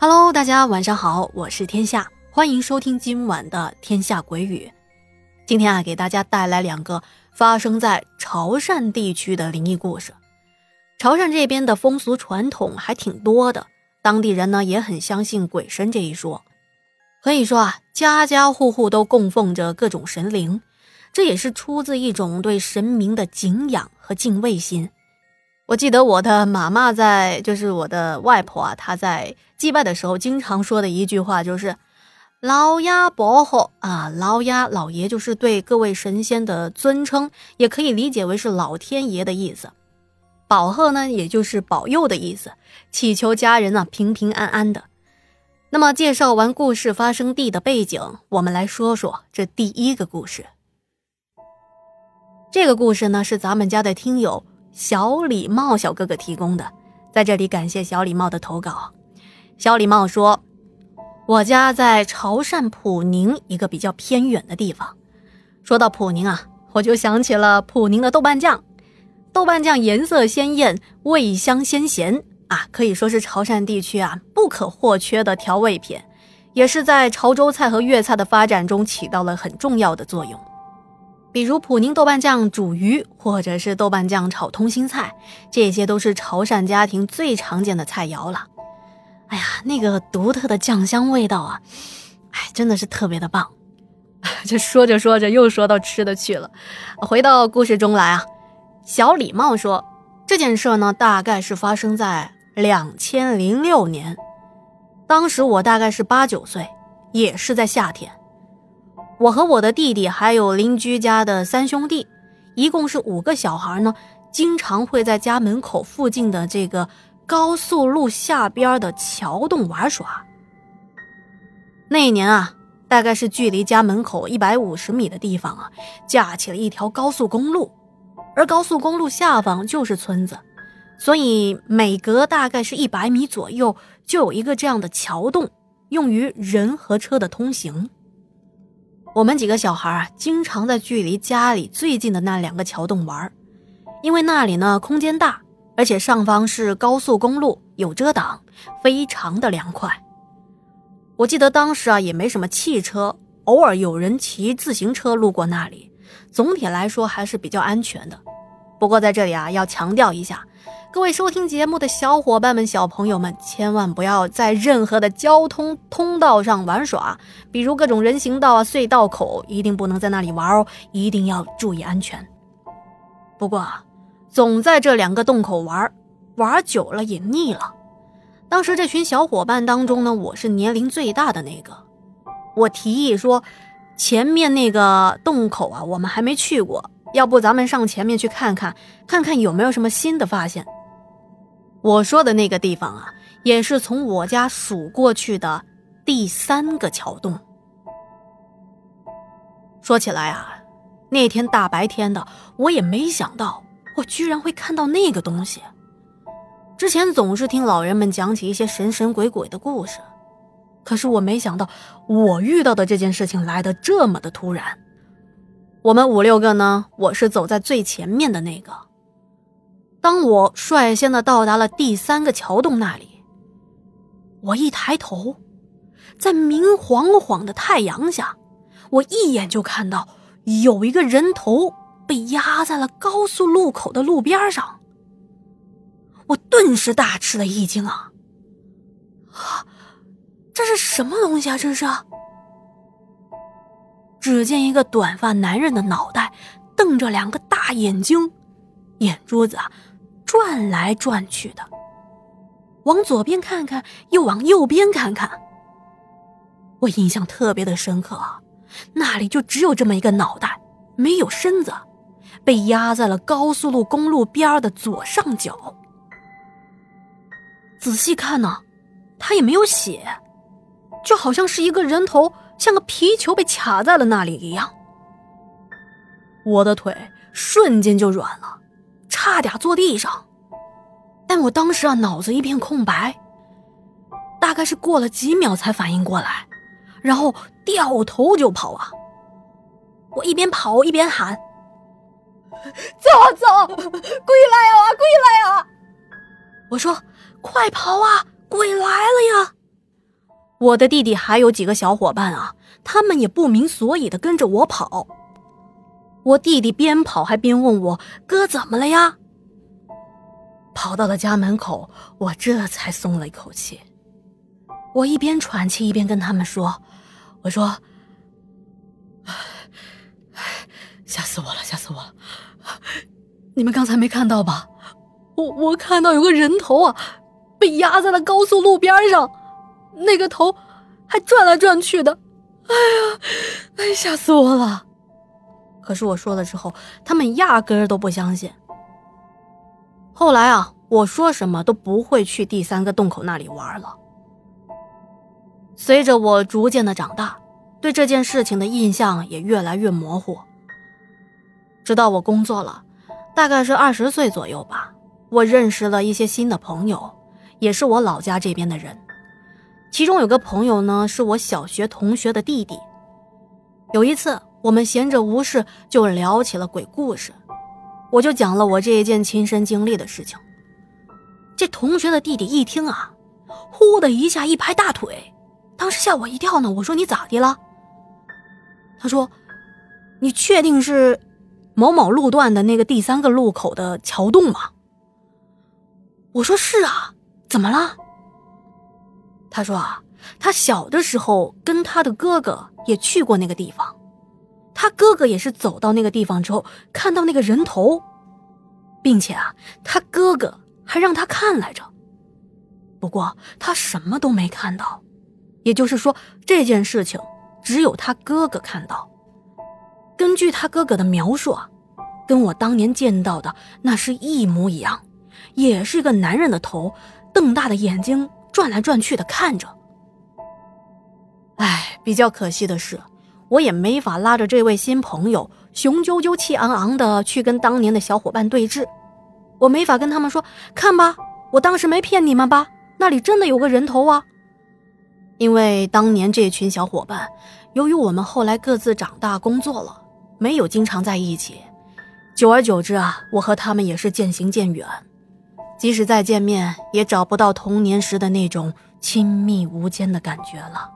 Hello，大家晚上好，我是天下，欢迎收听今晚的《天下鬼语》。今天啊，给大家带来两个发生在潮汕地区的灵异故事。潮汕这边的风俗传统还挺多的，当地人呢也很相信鬼神这一说。可以说啊，家家户户都供奉着各种神灵，这也是出自一种对神明的敬仰和敬畏心。我记得我的妈妈在，就是我的外婆啊，她在祭拜的时候经常说的一句话就是“老鸭保护啊，老鸭老爷”，就是对各位神仙的尊称，也可以理解为是老天爷的意思。保贺呢，也就是保佑的意思，祈求家人呢平平安安的。那么，介绍完故事发生地的背景，我们来说说这第一个故事。这个故事呢，是咱们家的听友。小礼貌小哥哥提供的，在这里感谢小礼貌的投稿。小礼貌说：“我家在潮汕普宁一个比较偏远的地方。说到普宁啊，我就想起了普宁的豆瓣酱。豆瓣酱颜色鲜艳，味香鲜咸啊，可以说是潮汕地区啊不可或缺的调味品，也是在潮州菜和粤菜的发展中起到了很重要的作用。”比如普宁豆瓣酱煮鱼，或者是豆瓣酱炒通心菜，这些都是潮汕家庭最常见的菜肴了。哎呀，那个独特的酱香味道啊，哎，真的是特别的棒。这说着说着又说到吃的去了。回到故事中来啊，小礼貌说这件事呢，大概是发生在两千零六年，当时我大概是八九岁，也是在夏天。我和我的弟弟还有邻居家的三兄弟，一共是五个小孩呢。经常会在家门口附近的这个高速路下边的桥洞玩耍。那一年啊，大概是距离家门口一百五十米的地方啊，架起了一条高速公路，而高速公路下方就是村子，所以每隔大概是一百米左右就有一个这样的桥洞，用于人和车的通行。我们几个小孩啊，经常在距离家里最近的那两个桥洞玩，因为那里呢空间大，而且上方是高速公路，有遮挡，非常的凉快。我记得当时啊也没什么汽车，偶尔有人骑自行车路过那里，总体来说还是比较安全的。不过在这里啊要强调一下。各位收听节目的小伙伴们、小朋友们，千万不要在任何的交通通道上玩耍，比如各种人行道啊、隧道口，一定不能在那里玩哦，一定要注意安全。不过，总在这两个洞口玩，玩久了也腻了。当时这群小伙伴当中呢，我是年龄最大的那个。我提议说，前面那个洞口啊，我们还没去过，要不咱们上前面去看看，看看有没有什么新的发现。我说的那个地方啊，也是从我家数过去的第三个桥洞。说起来啊，那天大白天的，我也没想到我居然会看到那个东西。之前总是听老人们讲起一些神神鬼鬼的故事，可是我没想到我遇到的这件事情来的这么的突然。我们五六个呢，我是走在最前面的那个。当我率先的到达了第三个桥洞那里，我一抬头，在明晃晃的太阳下，我一眼就看到有一个人头被压在了高速路口的路边上。我顿时大吃了一惊啊！啊，这是什么东西啊？这是？只见一个短发男人的脑袋瞪着两个大眼睛，眼珠子啊。转来转去的，往左边看看，又往右边看看。我印象特别的深刻，那里就只有这么一个脑袋，没有身子，被压在了高速路公路边的左上角。仔细看呢，他也没有血，就好像是一个人头，像个皮球被卡在了那里一样。我的腿瞬间就软了。差点坐地上，但我当时啊脑子一片空白，大概是过了几秒才反应过来，然后掉头就跑啊！我一边跑一边喊：“走啊走，鬼来啊，鬼来啊！”我说：“快跑啊，鬼来了呀！”我的弟弟还有几个小伙伴啊，他们也不明所以的跟着我跑。我弟弟边跑还边问我：“哥，怎么了呀？”跑到了家门口，我这才松了一口气。我一边喘气一边跟他们说：“我说，吓死我了，吓死我了！你们刚才没看到吧？我我看到有个人头啊，被压在了高速路边上。”那个头还转来转去的，哎呀，哎，吓死我了！可是我说了之后，他们压根儿都不相信。后来啊，我说什么都不会去第三个洞口那里玩了。随着我逐渐的长大，对这件事情的印象也越来越模糊。直到我工作了，大概是二十岁左右吧，我认识了一些新的朋友，也是我老家这边的人。其中有个朋友呢，是我小学同学的弟弟。有一次，我们闲着无事，就聊起了鬼故事。我就讲了我这一件亲身经历的事情。这同学的弟弟一听啊，呼的一下一拍大腿，当时吓我一跳呢。我说你咋的了？他说：“你确定是某某路段的那个第三个路口的桥洞吗？”我说：“是啊，怎么了？”他说啊，他小的时候跟他的哥哥也去过那个地方，他哥哥也是走到那个地方之后看到那个人头，并且啊，他哥哥还让他看来着。不过他什么都没看到，也就是说这件事情只有他哥哥看到。根据他哥哥的描述啊，跟我当年见到的那是一模一样，也是个男人的头，瞪大的眼睛。转来转去的看着，哎，比较可惜的是，我也没法拉着这位新朋友雄赳赳气昂昂的去跟当年的小伙伴对峙，我没法跟他们说，看吧，我当时没骗你们吧，那里真的有个人头啊。因为当年这群小伙伴，由于我们后来各自长大工作了，没有经常在一起，久而久之啊，我和他们也是渐行渐远。即使再见面，也找不到童年时的那种亲密无间的感觉了。